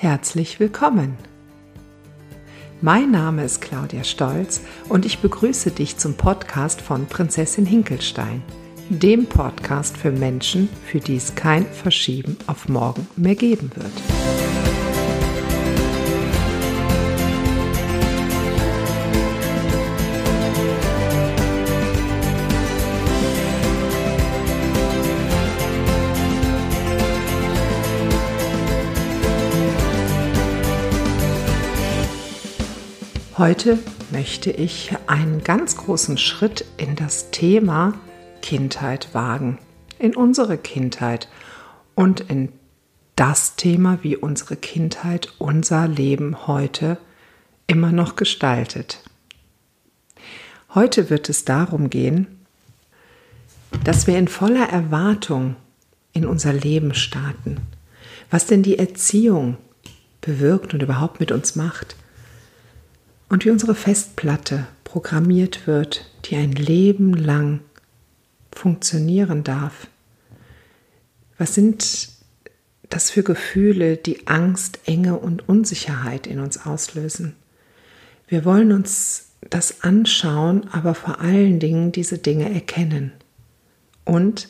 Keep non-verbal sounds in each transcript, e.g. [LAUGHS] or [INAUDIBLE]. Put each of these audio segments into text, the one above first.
Herzlich willkommen. Mein Name ist Claudia Stolz und ich begrüße dich zum Podcast von Prinzessin Hinkelstein, dem Podcast für Menschen, für die es kein Verschieben auf morgen mehr geben wird. Heute möchte ich einen ganz großen Schritt in das Thema Kindheit wagen, in unsere Kindheit und in das Thema, wie unsere Kindheit unser Leben heute immer noch gestaltet. Heute wird es darum gehen, dass wir in voller Erwartung in unser Leben starten, was denn die Erziehung bewirkt und überhaupt mit uns macht und wie unsere Festplatte programmiert wird, die ein Leben lang funktionieren darf. Was sind das für Gefühle, die Angst, Enge und Unsicherheit in uns auslösen? Wir wollen uns das anschauen, aber vor allen Dingen diese Dinge erkennen und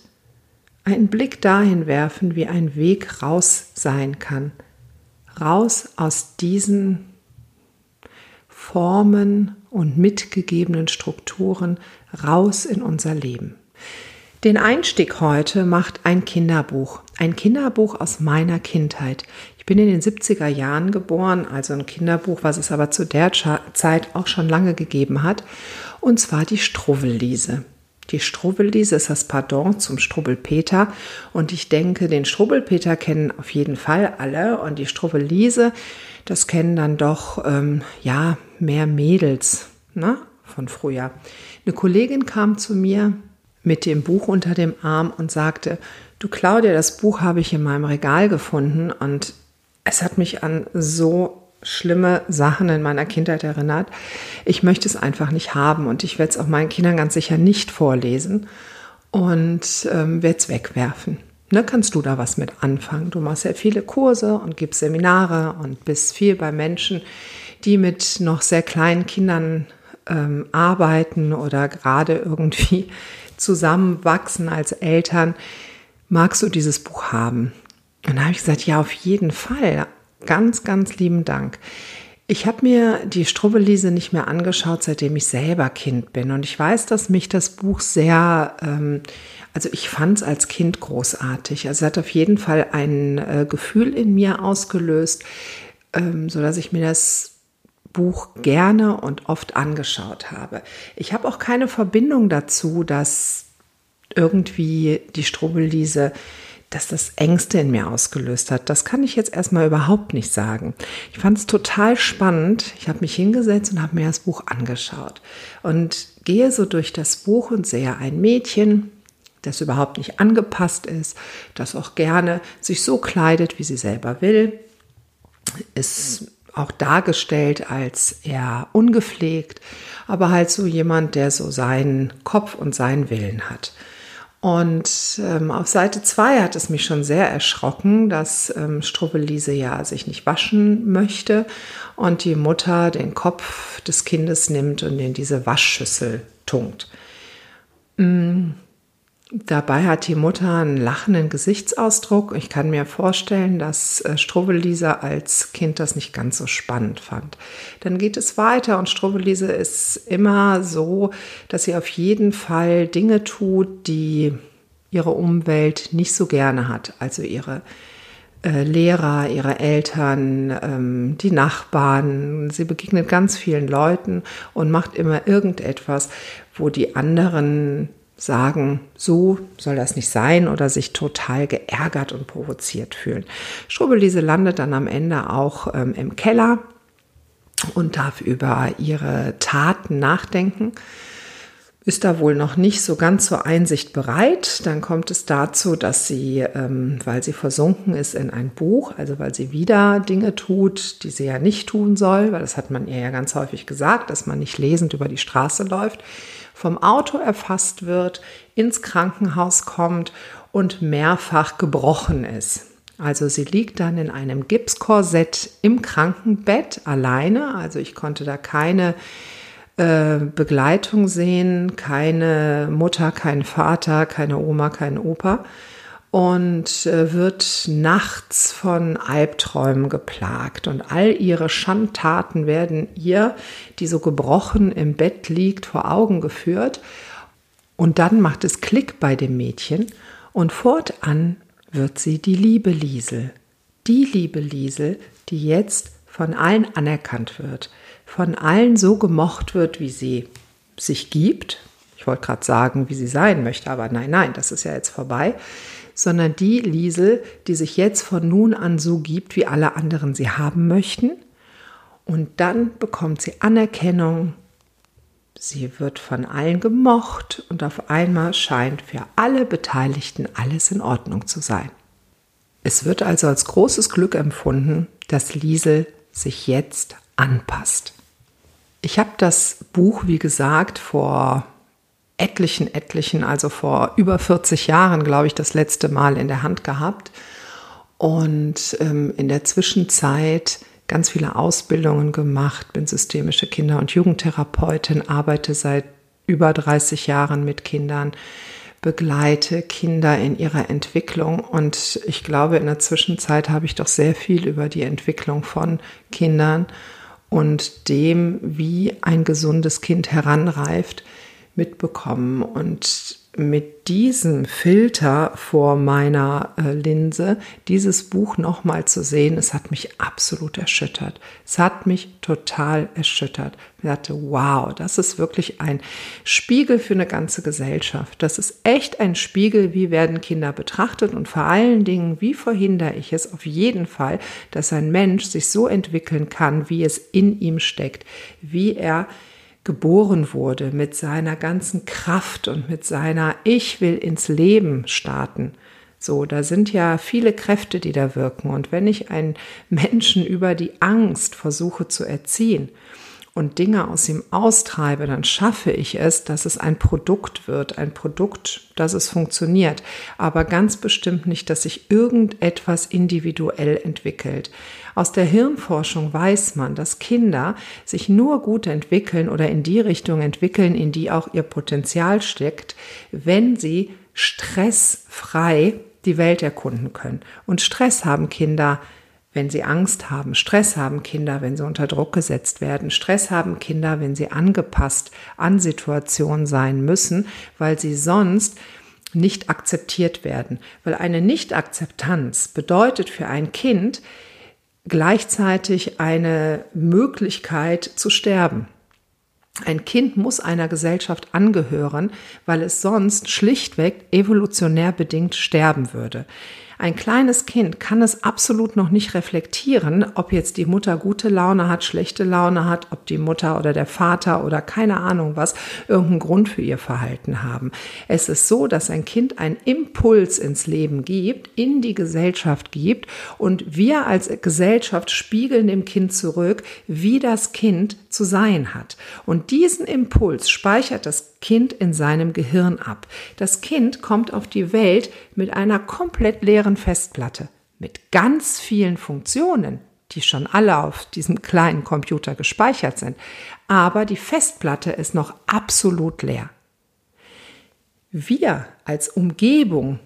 einen Blick dahin werfen, wie ein Weg raus sein kann. Raus aus diesen Formen und mitgegebenen Strukturen raus in unser Leben. Den Einstieg heute macht ein Kinderbuch, ein Kinderbuch aus meiner Kindheit. Ich bin in den 70er Jahren geboren, also ein Kinderbuch, was es aber zu der Zeit auch schon lange gegeben hat, und zwar die Struwwelliese. Die Struwwelliese ist das Pardon zum Strubbelpeter und ich denke, den Strubbelpeter kennen auf jeden Fall alle und die Struwwelliese, das kennen dann doch ähm, ja mehr Mädels ne, von früher. Eine Kollegin kam zu mir mit dem Buch unter dem Arm und sagte, du Claudia, das Buch habe ich in meinem Regal gefunden und es hat mich an so schlimme Sachen in meiner Kindheit erinnert. Ich möchte es einfach nicht haben und ich werde es auch meinen Kindern ganz sicher nicht vorlesen und ähm, werde es wegwerfen. Ne, kannst du da was mit anfangen? Du machst ja viele Kurse und gibst Seminare und bist viel bei Menschen, die mit noch sehr kleinen Kindern ähm, arbeiten oder gerade irgendwie [LAUGHS] zusammenwachsen als Eltern. Magst du dieses Buch haben? Und da habe ich gesagt, ja, auf jeden Fall. Ganz, ganz lieben Dank. Ich habe mir die Strubbelise nicht mehr angeschaut, seitdem ich selber Kind bin. Und ich weiß, dass mich das Buch sehr, ähm, also ich fand es als Kind großartig. Also es hat auf jeden Fall ein äh, Gefühl in mir ausgelöst, ähm, so dass ich mir das Buch gerne und oft angeschaut habe. Ich habe auch keine Verbindung dazu, dass irgendwie die Strubbelise dass das Ängste in mir ausgelöst hat. Das kann ich jetzt erstmal überhaupt nicht sagen. Ich fand es total spannend. Ich habe mich hingesetzt und habe mir das Buch angeschaut und gehe so durch das Buch und sehe ein Mädchen, das überhaupt nicht angepasst ist, das auch gerne sich so kleidet, wie sie selber will, ist auch dargestellt als eher ungepflegt, aber halt so jemand, der so seinen Kopf und seinen Willen hat. Und ähm, auf Seite 2 hat es mich schon sehr erschrocken, dass ähm, Strubbelise ja sich nicht waschen möchte und die Mutter den Kopf des Kindes nimmt und in diese Waschschüssel tunkt. Mm, Dabei hat die Mutter einen lachenden Gesichtsausdruck. Ich kann mir vorstellen, dass äh, Strubbelise als Kind das nicht ganz so spannend fand. Dann geht es weiter und Strubbelise ist immer so, dass sie auf jeden Fall Dinge tut, die ihre Umwelt nicht so gerne hat. Also ihre äh, Lehrer, ihre Eltern, ähm, die Nachbarn. Sie begegnet ganz vielen Leuten und macht immer irgendetwas, wo die anderen sagen, so soll das nicht sein oder sich total geärgert und provoziert fühlen. Strubbelise landet dann am Ende auch ähm, im Keller und darf über ihre Taten nachdenken. Ist da wohl noch nicht so ganz zur Einsicht bereit. Dann kommt es dazu, dass sie, ähm, weil sie versunken ist in ein Buch, also weil sie wieder Dinge tut, die sie ja nicht tun soll, weil das hat man ihr ja ganz häufig gesagt, dass man nicht lesend über die Straße läuft, vom Auto erfasst wird, ins Krankenhaus kommt und mehrfach gebrochen ist. Also sie liegt dann in einem Gipskorsett im Krankenbett alleine. Also ich konnte da keine äh, Begleitung sehen, keine Mutter, kein Vater, keine Oma, kein Opa und äh, wird nachts von Albträumen geplagt und all ihre Schandtaten werden ihr, die so gebrochen im Bett liegt, vor Augen geführt und dann macht es Klick bei dem Mädchen und fortan wird sie die liebe Liesel. Die liebe Liesel, die jetzt von allen anerkannt wird, von allen so gemocht wird, wie sie sich gibt. Ich wollte gerade sagen, wie sie sein möchte, aber nein, nein, das ist ja jetzt vorbei. Sondern die Liesel, die sich jetzt von nun an so gibt, wie alle anderen sie haben möchten. Und dann bekommt sie Anerkennung, Sie wird von allen gemocht und auf einmal scheint für alle Beteiligten alles in Ordnung zu sein. Es wird also als großes Glück empfunden, dass Liesel sich jetzt anpasst. Ich habe das Buch, wie gesagt, vor etlichen, etlichen, also vor über 40 Jahren, glaube ich, das letzte Mal in der Hand gehabt. Und ähm, in der Zwischenzeit ganz viele Ausbildungen gemacht, bin systemische Kinder- und Jugendtherapeutin, arbeite seit über 30 Jahren mit Kindern, begleite Kinder in ihrer Entwicklung und ich glaube, in der Zwischenzeit habe ich doch sehr viel über die Entwicklung von Kindern und dem, wie ein gesundes Kind heranreift, mitbekommen. Und mit diesem Filter vor meiner äh, Linse dieses Buch nochmal zu sehen, es hat mich absolut erschüttert. Es hat mich total erschüttert. Ich dachte, wow, das ist wirklich ein Spiegel für eine ganze Gesellschaft. Das ist echt ein Spiegel, wie werden Kinder betrachtet und vor allen Dingen, wie verhindere ich es auf jeden Fall, dass ein Mensch sich so entwickeln kann, wie es in ihm steckt, wie er geboren wurde, mit seiner ganzen Kraft und mit seiner Ich will ins Leben starten. So, da sind ja viele Kräfte, die da wirken. Und wenn ich einen Menschen über die Angst versuche zu erziehen, und Dinge aus ihm austreibe, dann schaffe ich es, dass es ein Produkt wird, ein Produkt, dass es funktioniert, aber ganz bestimmt nicht, dass sich irgendetwas individuell entwickelt. Aus der Hirnforschung weiß man, dass Kinder sich nur gut entwickeln oder in die Richtung entwickeln, in die auch ihr Potenzial steckt, wenn sie stressfrei die Welt erkunden können. Und Stress haben Kinder wenn sie Angst haben. Stress haben Kinder, wenn sie unter Druck gesetzt werden. Stress haben Kinder, wenn sie angepasst an Situationen sein müssen, weil sie sonst nicht akzeptiert werden. Weil eine Nicht-Akzeptanz bedeutet für ein Kind gleichzeitig eine Möglichkeit zu sterben. Ein Kind muss einer Gesellschaft angehören, weil es sonst schlichtweg evolutionär bedingt sterben würde. Ein kleines Kind kann es absolut noch nicht reflektieren, ob jetzt die Mutter gute Laune hat, schlechte Laune hat, ob die Mutter oder der Vater oder keine Ahnung was irgendeinen Grund für ihr Verhalten haben. Es ist so, dass ein Kind einen Impuls ins Leben gibt, in die Gesellschaft gibt und wir als Gesellschaft spiegeln dem Kind zurück, wie das Kind zu sein hat. Und diesen Impuls speichert das Kind in seinem Gehirn ab. Das Kind kommt auf die Welt mit einer komplett leeren Festplatte, mit ganz vielen Funktionen, die schon alle auf diesem kleinen Computer gespeichert sind. Aber die Festplatte ist noch absolut leer. Wir als Umgebung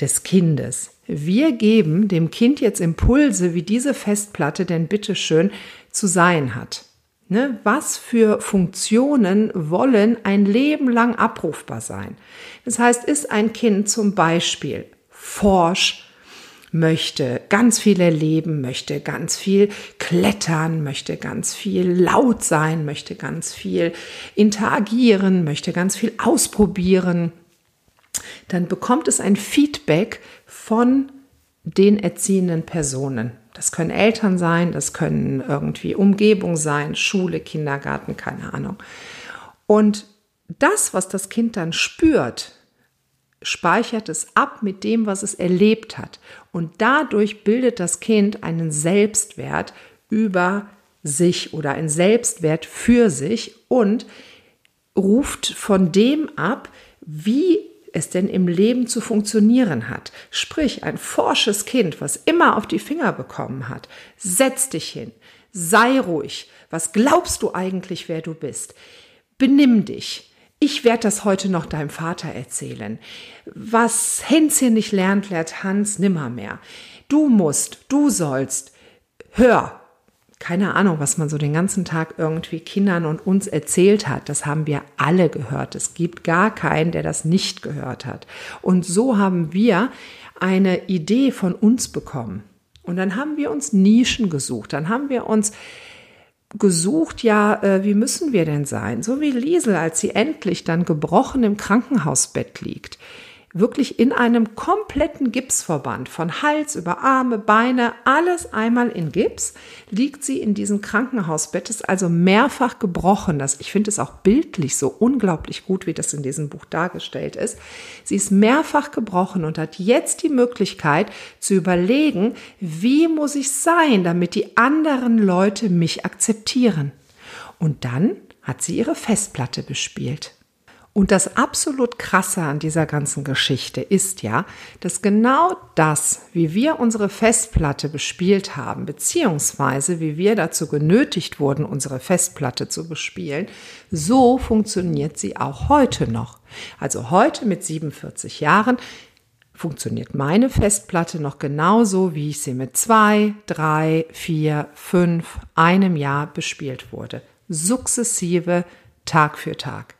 des Kindes, wir geben dem Kind jetzt Impulse, wie diese Festplatte denn bitteschön zu sein hat. Ne, was für Funktionen wollen ein Leben lang abrufbar sein? Das heißt, ist ein Kind zum Beispiel forsch, möchte ganz viel erleben, möchte ganz viel klettern, möchte ganz viel laut sein, möchte ganz viel interagieren, möchte ganz viel ausprobieren, dann bekommt es ein Feedback von den erziehenden Personen. Das können Eltern sein, das können irgendwie Umgebung sein, Schule, Kindergarten, keine Ahnung. Und das, was das Kind dann spürt, speichert es ab mit dem, was es erlebt hat. Und dadurch bildet das Kind einen Selbstwert über sich oder einen Selbstwert für sich und ruft von dem ab, wie es denn im Leben zu funktionieren hat. Sprich, ein forsches Kind, was immer auf die Finger bekommen hat, setz dich hin, sei ruhig. Was glaubst du eigentlich, wer du bist? Benimm dich. Ich werde das heute noch deinem Vater erzählen. Was Hänschen nicht lernt, lernt Hans nimmermehr. Du musst, du sollst. Hör, keine Ahnung, was man so den ganzen Tag irgendwie Kindern und uns erzählt hat. Das haben wir alle gehört. Es gibt gar keinen, der das nicht gehört hat. Und so haben wir eine Idee von uns bekommen. Und dann haben wir uns Nischen gesucht. Dann haben wir uns gesucht, ja, äh, wie müssen wir denn sein? So wie Liesel, als sie endlich dann gebrochen im Krankenhausbett liegt wirklich in einem kompletten Gipsverband von Hals über Arme, Beine, alles einmal in Gips, liegt sie in diesem Krankenhausbett, ist also mehrfach gebrochen. Das, ich finde es auch bildlich so unglaublich gut, wie das in diesem Buch dargestellt ist. Sie ist mehrfach gebrochen und hat jetzt die Möglichkeit zu überlegen, wie muss ich sein, damit die anderen Leute mich akzeptieren. Und dann hat sie ihre Festplatte bespielt. Und das absolut Krasse an dieser ganzen Geschichte ist ja, dass genau das, wie wir unsere Festplatte bespielt haben, beziehungsweise wie wir dazu genötigt wurden, unsere Festplatte zu bespielen, so funktioniert sie auch heute noch. Also heute mit 47 Jahren funktioniert meine Festplatte noch genauso, wie ich sie mit zwei, drei, vier, fünf, einem Jahr bespielt wurde. Sukzessive, Tag für Tag.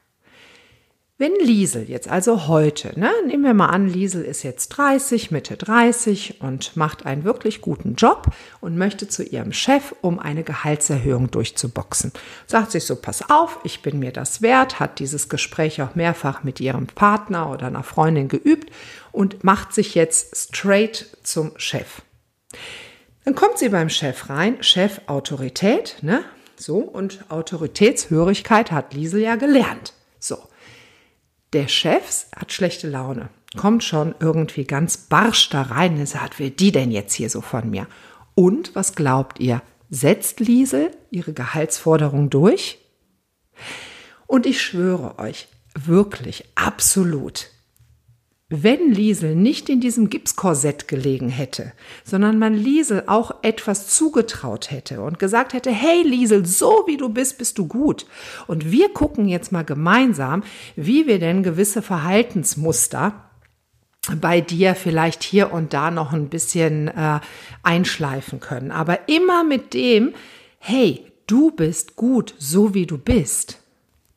Wenn Liesel jetzt also heute, ne, nehmen wir mal an, Liesel ist jetzt 30, Mitte 30 und macht einen wirklich guten Job und möchte zu ihrem Chef, um eine Gehaltserhöhung durchzuboxen. Sagt sich so, pass auf, ich bin mir das wert, hat dieses Gespräch auch mehrfach mit ihrem Partner oder einer Freundin geübt und macht sich jetzt straight zum Chef. Dann kommt sie beim Chef rein, Chef Autorität, ne? So, und Autoritätshörigkeit hat Liesel ja gelernt. Der Chef hat schlechte Laune, kommt schon irgendwie ganz barsch da rein und sagt, will die denn jetzt hier so von mir? Und was glaubt ihr? Setzt Liesel ihre Gehaltsforderung durch? Und ich schwöre euch, wirklich, absolut, wenn Liesel nicht in diesem Gipskorsett gelegen hätte, sondern man Liesel auch etwas zugetraut hätte und gesagt hätte, hey Liesel, so wie du bist, bist du gut. Und wir gucken jetzt mal gemeinsam, wie wir denn gewisse Verhaltensmuster bei dir vielleicht hier und da noch ein bisschen äh, einschleifen können. Aber immer mit dem, hey, du bist gut, so wie du bist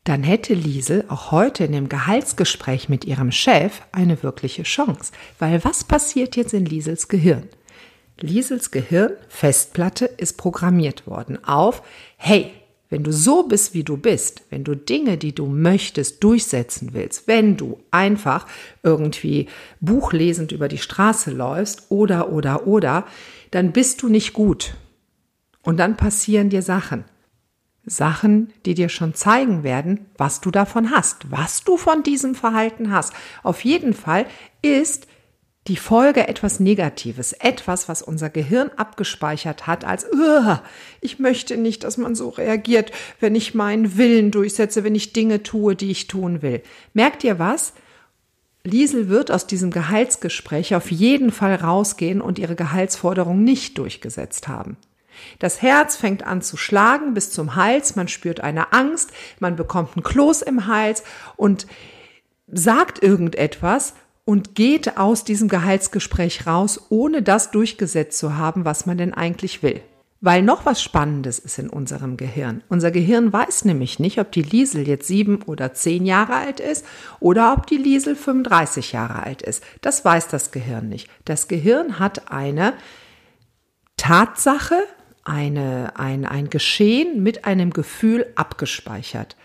dann hätte Liesel auch heute in dem Gehaltsgespräch mit ihrem Chef eine wirkliche Chance. Weil was passiert jetzt in Liesels Gehirn? Liesels Gehirn, Festplatte, ist programmiert worden auf, hey, wenn du so bist, wie du bist, wenn du Dinge, die du möchtest, durchsetzen willst, wenn du einfach irgendwie buchlesend über die Straße läufst oder, oder, oder, dann bist du nicht gut. Und dann passieren dir Sachen. Sachen, die dir schon zeigen werden, was du davon hast, was du von diesem Verhalten hast. Auf jeden Fall ist die Folge etwas Negatives, etwas, was unser Gehirn abgespeichert hat als, ich möchte nicht, dass man so reagiert, wenn ich meinen Willen durchsetze, wenn ich Dinge tue, die ich tun will. Merkt ihr was? Liesel wird aus diesem Gehaltsgespräch auf jeden Fall rausgehen und ihre Gehaltsforderung nicht durchgesetzt haben. Das Herz fängt an zu schlagen bis zum Hals, man spürt eine Angst, man bekommt ein Kloß im Hals und sagt irgendetwas und geht aus diesem Gehaltsgespräch raus, ohne das durchgesetzt zu haben, was man denn eigentlich will. Weil noch was Spannendes ist in unserem Gehirn. Unser Gehirn weiß nämlich nicht, ob die Liesel jetzt sieben oder zehn Jahre alt ist oder ob die Liesel 35 Jahre alt ist. Das weiß das Gehirn nicht. Das Gehirn hat eine Tatsache, eine, ein, ein Geschehen mit einem Gefühl abgespeichert.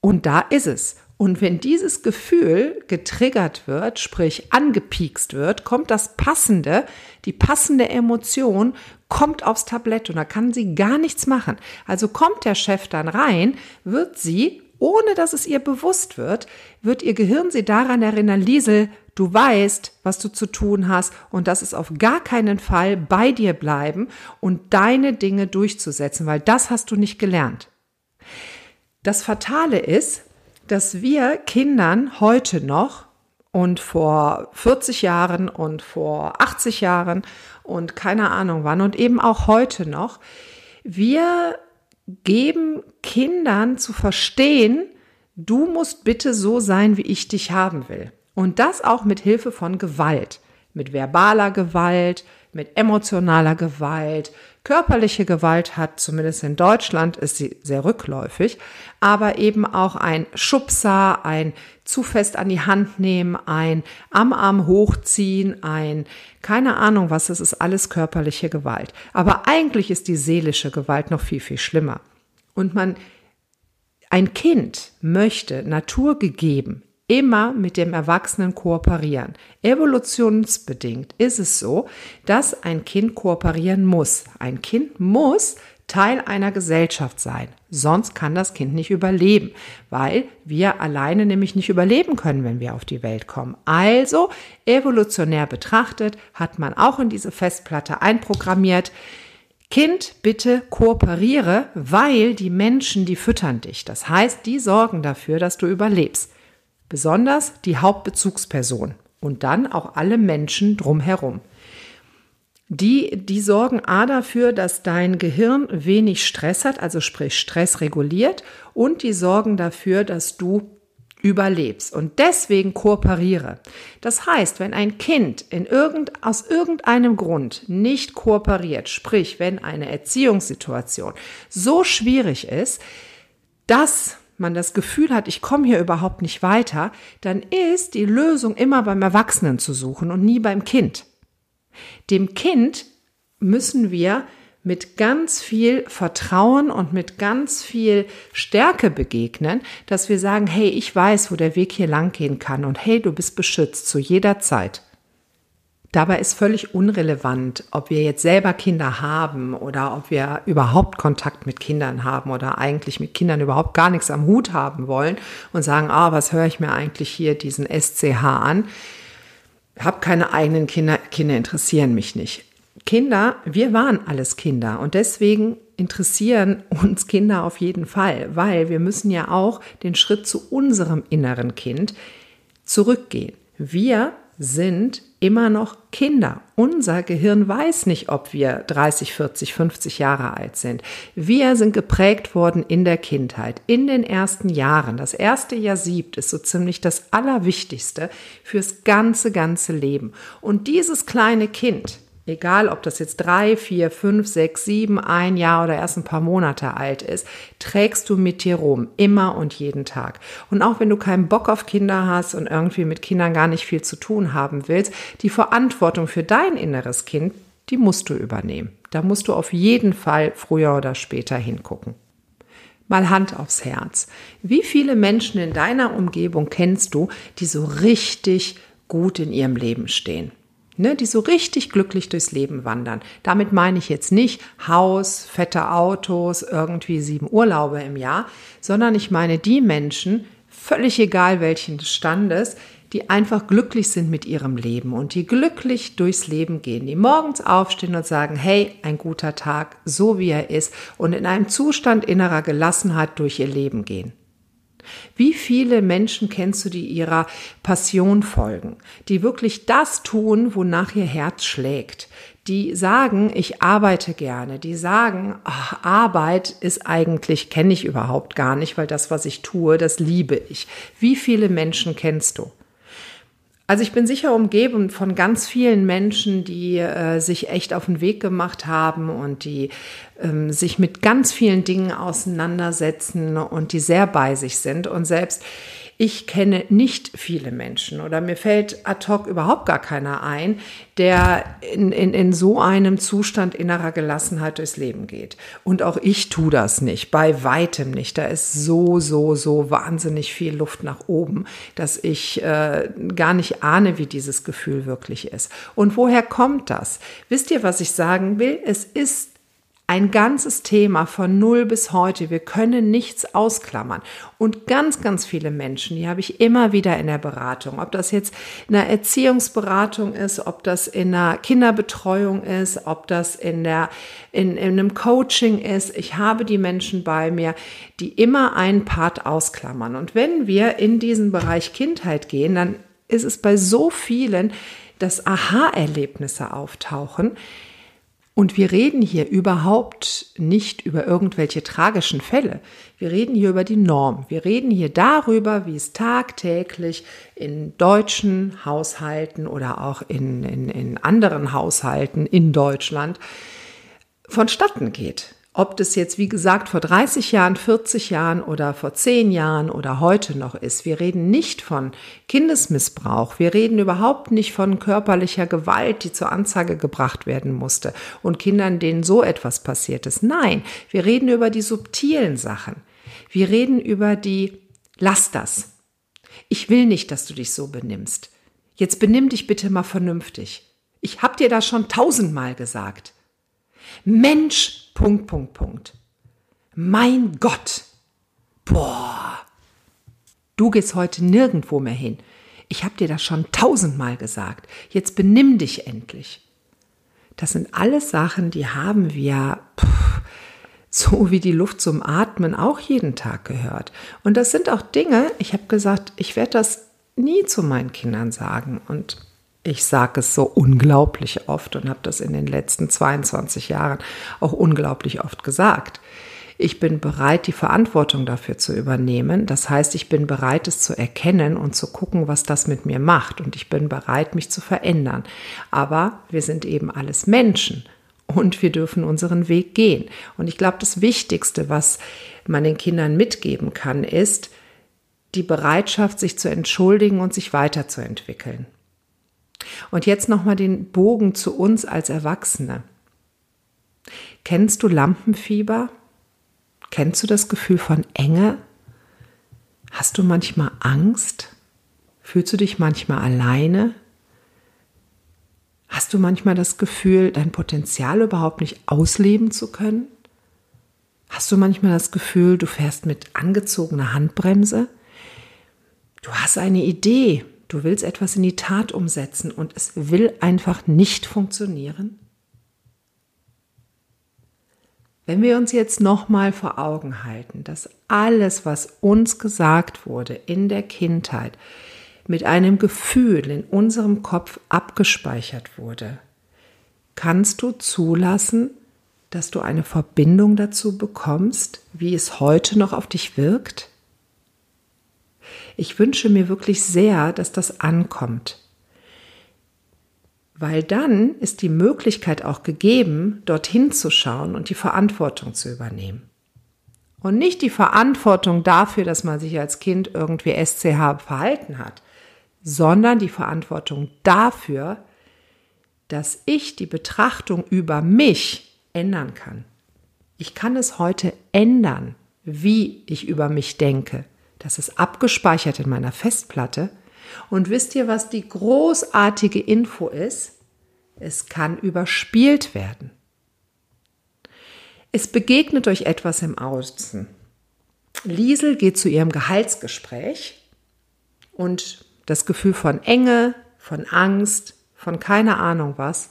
Und da ist es. Und wenn dieses Gefühl getriggert wird, sprich angepiekst wird, kommt das passende, die passende Emotion kommt aufs Tablett und da kann sie gar nichts machen. Also kommt der Chef dann rein, wird sie, ohne dass es ihr bewusst wird, wird ihr Gehirn sie daran erinnern, Liesel, Du weißt, was du zu tun hast und das ist auf gar keinen Fall bei dir bleiben und deine Dinge durchzusetzen, weil das hast du nicht gelernt. Das Fatale ist, dass wir Kindern heute noch und vor 40 Jahren und vor 80 Jahren und keine Ahnung wann und eben auch heute noch. Wir geben Kindern zu verstehen, du musst bitte so sein, wie ich dich haben will. Und das auch mit Hilfe von Gewalt, mit verbaler Gewalt, mit emotionaler Gewalt. Körperliche Gewalt hat, zumindest in Deutschland, ist sie sehr rückläufig, aber eben auch ein Schubser, ein zu fest an die Hand nehmen, ein am Arm hochziehen, ein keine Ahnung was, es ist alles körperliche Gewalt. Aber eigentlich ist die seelische Gewalt noch viel, viel schlimmer. Und man, ein Kind möchte naturgegeben immer mit dem Erwachsenen kooperieren. Evolutionsbedingt ist es so, dass ein Kind kooperieren muss. Ein Kind muss Teil einer Gesellschaft sein. Sonst kann das Kind nicht überleben, weil wir alleine nämlich nicht überleben können, wenn wir auf die Welt kommen. Also, evolutionär betrachtet, hat man auch in diese Festplatte einprogrammiert, Kind, bitte kooperiere, weil die Menschen, die füttern dich. Das heißt, die sorgen dafür, dass du überlebst. Besonders die Hauptbezugsperson und dann auch alle Menschen drumherum. Die, die sorgen A dafür, dass dein Gehirn wenig Stress hat, also sprich Stress reguliert, und die sorgen dafür, dass du überlebst. Und deswegen kooperiere. Das heißt, wenn ein Kind in irgend, aus irgendeinem Grund nicht kooperiert, sprich, wenn eine Erziehungssituation so schwierig ist, dass man das Gefühl hat, ich komme hier überhaupt nicht weiter, dann ist die Lösung immer beim Erwachsenen zu suchen und nie beim Kind. Dem Kind müssen wir mit ganz viel Vertrauen und mit ganz viel Stärke begegnen, dass wir sagen, hey, ich weiß, wo der Weg hier lang gehen kann und hey, du bist beschützt zu jeder Zeit. Dabei ist völlig unrelevant, ob wir jetzt selber Kinder haben oder ob wir überhaupt Kontakt mit Kindern haben oder eigentlich mit Kindern überhaupt gar nichts am Hut haben wollen und sagen, ah, was höre ich mir eigentlich hier diesen SCH an? Hab keine eigenen Kinder, Kinder interessieren mich nicht. Kinder, wir waren alles Kinder und deswegen interessieren uns Kinder auf jeden Fall, weil wir müssen ja auch den Schritt zu unserem inneren Kind zurückgehen. Wir sind immer noch Kinder. Unser Gehirn weiß nicht, ob wir 30, 40, 50 Jahre alt sind. Wir sind geprägt worden in der Kindheit, in den ersten Jahren. Das erste Jahr siebt ist so ziemlich das Allerwichtigste fürs ganze, ganze Leben. Und dieses kleine Kind, egal ob das jetzt drei, vier, fünf, sechs, sieben, ein Jahr oder erst ein paar Monate alt ist, trägst du mit dir rum, immer und jeden Tag. Und auch wenn du keinen Bock auf Kinder hast und irgendwie mit Kindern gar nicht viel zu tun haben willst, die Verantwortung für dein inneres Kind, die musst du übernehmen. Da musst du auf jeden Fall früher oder später hingucken. Mal Hand aufs Herz. Wie viele Menschen in deiner Umgebung kennst du, die so richtig gut in ihrem Leben stehen? Ne, die so richtig glücklich durchs Leben wandern. Damit meine ich jetzt nicht Haus, fette Autos, irgendwie sieben Urlaube im Jahr, sondern ich meine die Menschen, völlig egal welchen Standes, die einfach glücklich sind mit ihrem Leben und die glücklich durchs Leben gehen, die morgens aufstehen und sagen, hey, ein guter Tag, so wie er ist und in einem Zustand innerer Gelassenheit durch ihr Leben gehen. Wie viele Menschen kennst du, die ihrer Passion folgen, die wirklich das tun, wonach ihr Herz schlägt, die sagen, ich arbeite gerne, die sagen, ach, Arbeit ist eigentlich, kenne ich überhaupt gar nicht, weil das, was ich tue, das liebe ich. Wie viele Menschen kennst du? Also ich bin sicher umgeben von ganz vielen Menschen, die äh, sich echt auf den Weg gemacht haben und die ähm, sich mit ganz vielen Dingen auseinandersetzen und die sehr bei sich sind. Und selbst ich kenne nicht viele Menschen oder mir fällt ad hoc überhaupt gar keiner ein, der in, in, in so einem Zustand innerer Gelassenheit durchs Leben geht. Und auch ich tue das nicht, bei weitem nicht. Da ist so, so, so wahnsinnig viel Luft nach oben, dass ich äh, gar nicht ahne, wie dieses Gefühl wirklich ist. Und woher kommt das? Wisst ihr, was ich sagen will? Es ist ein ganzes Thema von null bis heute. Wir können nichts ausklammern. Und ganz, ganz viele Menschen, die habe ich immer wieder in der Beratung. Ob das jetzt in der Erziehungsberatung ist, ob das in der Kinderbetreuung ist, ob das in der, in, in einem Coaching ist. Ich habe die Menschen bei mir, die immer einen Part ausklammern. Und wenn wir in diesen Bereich Kindheit gehen, dann ist es bei so vielen, dass Aha-Erlebnisse auftauchen. Und wir reden hier überhaupt nicht über irgendwelche tragischen Fälle. Wir reden hier über die Norm. Wir reden hier darüber, wie es tagtäglich in deutschen Haushalten oder auch in, in, in anderen Haushalten in Deutschland vonstatten geht. Ob das jetzt, wie gesagt, vor 30 Jahren, 40 Jahren oder vor 10 Jahren oder heute noch ist. Wir reden nicht von Kindesmissbrauch. Wir reden überhaupt nicht von körperlicher Gewalt, die zur Anzeige gebracht werden musste und Kindern, denen so etwas passiert ist. Nein, wir reden über die subtilen Sachen. Wir reden über die, lass das. Ich will nicht, dass du dich so benimmst. Jetzt benimm dich bitte mal vernünftig. Ich hab dir das schon tausendmal gesagt. Mensch, Punkt, Punkt, Punkt. Mein Gott. Boah. Du gehst heute nirgendwo mehr hin. Ich habe dir das schon tausendmal gesagt. Jetzt benimm dich endlich. Das sind alles Sachen, die haben wir pff, so wie die Luft zum Atmen auch jeden Tag gehört. Und das sind auch Dinge, ich habe gesagt, ich werde das nie zu meinen Kindern sagen. Und ich sage es so unglaublich oft und habe das in den letzten 22 Jahren auch unglaublich oft gesagt. Ich bin bereit, die Verantwortung dafür zu übernehmen. Das heißt, ich bin bereit, es zu erkennen und zu gucken, was das mit mir macht. Und ich bin bereit, mich zu verändern. Aber wir sind eben alles Menschen und wir dürfen unseren Weg gehen. Und ich glaube, das Wichtigste, was man den Kindern mitgeben kann, ist die Bereitschaft, sich zu entschuldigen und sich weiterzuentwickeln. Und jetzt nochmal den Bogen zu uns als Erwachsene. Kennst du Lampenfieber? Kennst du das Gefühl von Enge? Hast du manchmal Angst? Fühlst du dich manchmal alleine? Hast du manchmal das Gefühl, dein Potenzial überhaupt nicht ausleben zu können? Hast du manchmal das Gefühl, du fährst mit angezogener Handbremse? Du hast eine Idee, du willst etwas in die Tat umsetzen und es will einfach nicht funktionieren? Wenn wir uns jetzt nochmal vor Augen halten, dass alles, was uns gesagt wurde in der Kindheit, mit einem Gefühl in unserem Kopf abgespeichert wurde, kannst du zulassen, dass du eine Verbindung dazu bekommst, wie es heute noch auf dich wirkt? Ich wünsche mir wirklich sehr, dass das ankommt. Weil dann ist die Möglichkeit auch gegeben, dorthin zu schauen und die Verantwortung zu übernehmen. Und nicht die Verantwortung dafür, dass man sich als Kind irgendwie SCH verhalten hat, sondern die Verantwortung dafür, dass ich die Betrachtung über mich ändern kann. Ich kann es heute ändern, wie ich über mich denke, das ist abgespeichert in meiner Festplatte. Und wisst ihr, was die großartige Info ist? Es kann überspielt werden. Es begegnet euch etwas im Außen. Liesel geht zu ihrem Gehaltsgespräch und das Gefühl von Enge, von Angst, von keine Ahnung was,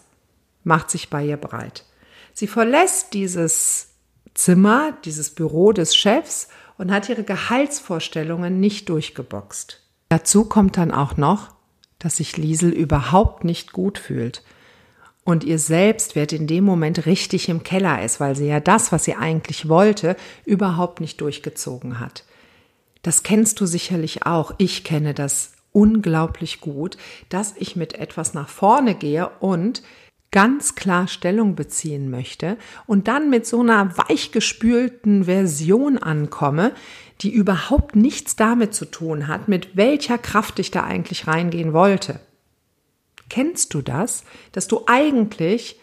macht sich bei ihr breit. Sie verlässt dieses Zimmer, dieses Büro des Chefs und hat ihre Gehaltsvorstellungen nicht durchgeboxt. Dazu kommt dann auch noch, dass sich Liesel überhaupt nicht gut fühlt und ihr Selbstwert in dem Moment richtig im Keller ist, weil sie ja das, was sie eigentlich wollte, überhaupt nicht durchgezogen hat. Das kennst du sicherlich auch. Ich kenne das unglaublich gut, dass ich mit etwas nach vorne gehe und ganz klar Stellung beziehen möchte und dann mit so einer weichgespülten Version ankomme, die überhaupt nichts damit zu tun hat, mit welcher Kraft ich da eigentlich reingehen wollte. Kennst du das, dass du eigentlich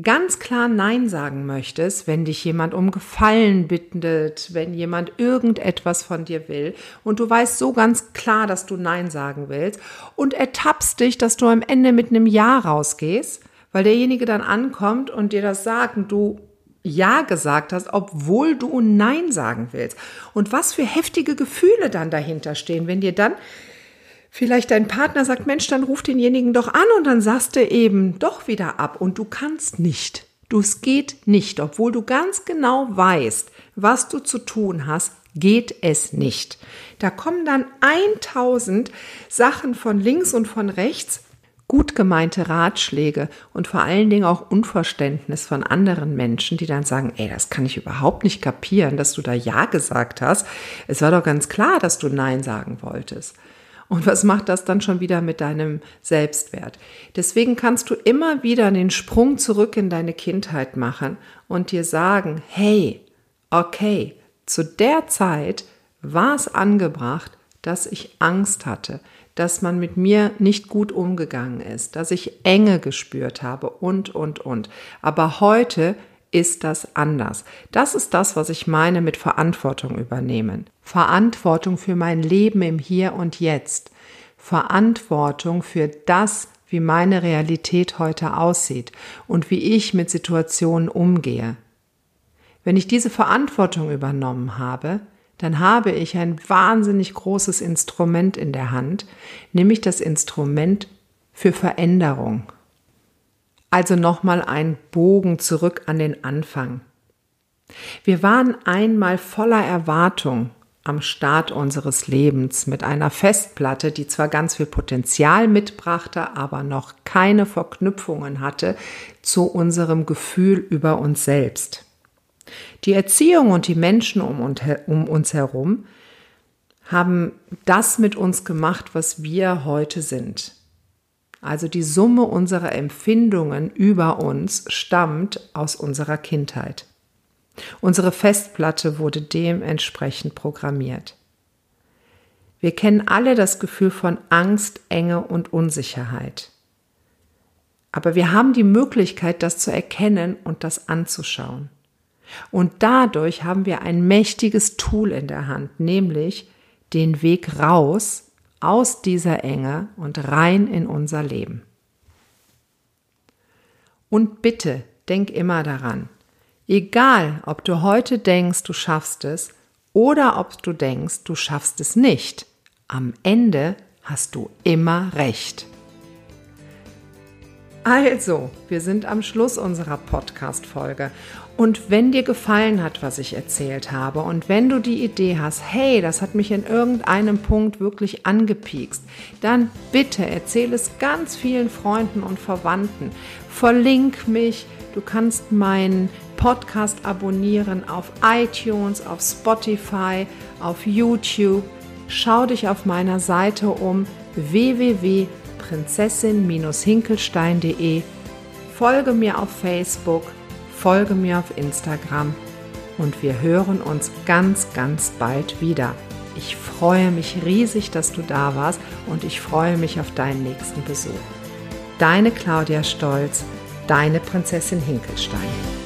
ganz klar Nein sagen möchtest, wenn dich jemand um Gefallen bittet, wenn jemand irgendetwas von dir will und du weißt so ganz klar, dass du Nein sagen willst und ertappst dich, dass du am Ende mit einem Ja rausgehst, weil derjenige dann ankommt und dir das sagt und du ja gesagt hast, obwohl du Nein sagen willst. Und was für heftige Gefühle dann dahinter stehen, wenn dir dann vielleicht dein Partner sagt, Mensch, dann ruf denjenigen doch an und dann sagst du eben doch wieder ab und du kannst nicht. Du, es geht nicht, obwohl du ganz genau weißt, was du zu tun hast, geht es nicht. Da kommen dann 1000 Sachen von links und von rechts, gut gemeinte Ratschläge und vor allen Dingen auch Unverständnis von anderen Menschen, die dann sagen, ey, das kann ich überhaupt nicht kapieren, dass du da Ja gesagt hast. Es war doch ganz klar, dass du Nein sagen wolltest. Und was macht das dann schon wieder mit deinem Selbstwert? Deswegen kannst du immer wieder den Sprung zurück in deine Kindheit machen und dir sagen, hey, okay, zu der Zeit war es angebracht, dass ich Angst hatte, dass man mit mir nicht gut umgegangen ist, dass ich Enge gespürt habe und, und, und. Aber heute ist das anders. Das ist das, was ich meine mit Verantwortung übernehmen. Verantwortung für mein Leben im Hier und Jetzt. Verantwortung für das, wie meine Realität heute aussieht und wie ich mit Situationen umgehe. Wenn ich diese Verantwortung übernommen habe, dann habe ich ein wahnsinnig großes Instrument in der Hand, nämlich das Instrument für Veränderung. Also nochmal ein Bogen zurück an den Anfang. Wir waren einmal voller Erwartung am Start unseres Lebens mit einer Festplatte, die zwar ganz viel Potenzial mitbrachte, aber noch keine Verknüpfungen hatte zu unserem Gefühl über uns selbst. Die Erziehung und die Menschen um, uns herum haben das mit uns gemacht, was wir heute sind. Also die Summe unserer Empfindungen über uns stammt aus unserer Kindheit. Unsere Festplatte wurde dementsprechend programmiert. Wir kennen alle das Gefühl von Angst, Enge und Unsicherheit. Aber wir haben die Möglichkeit, das zu erkennen und das anzuschauen. Und dadurch haben wir ein mächtiges Tool in der Hand, nämlich den Weg raus aus dieser Enge und rein in unser Leben. Und bitte denk immer daran, egal ob du heute denkst, du schaffst es oder ob du denkst, du schaffst es nicht, am Ende hast du immer recht. Also, wir sind am Schluss unserer Podcast-Folge und wenn dir gefallen hat, was ich erzählt habe und wenn du die Idee hast, hey, das hat mich in irgendeinem Punkt wirklich angepiekst, dann bitte erzähle es ganz vielen Freunden und Verwandten. Verlink mich, du kannst meinen Podcast abonnieren auf iTunes, auf Spotify, auf YouTube. Schau dich auf meiner Seite um www.prinzessin-hinkelstein.de. Folge mir auf Facebook folge mir auf Instagram und wir hören uns ganz, ganz bald wieder. Ich freue mich riesig, dass du da warst und ich freue mich auf deinen nächsten Besuch. Deine Claudia Stolz, deine Prinzessin Hinkelstein.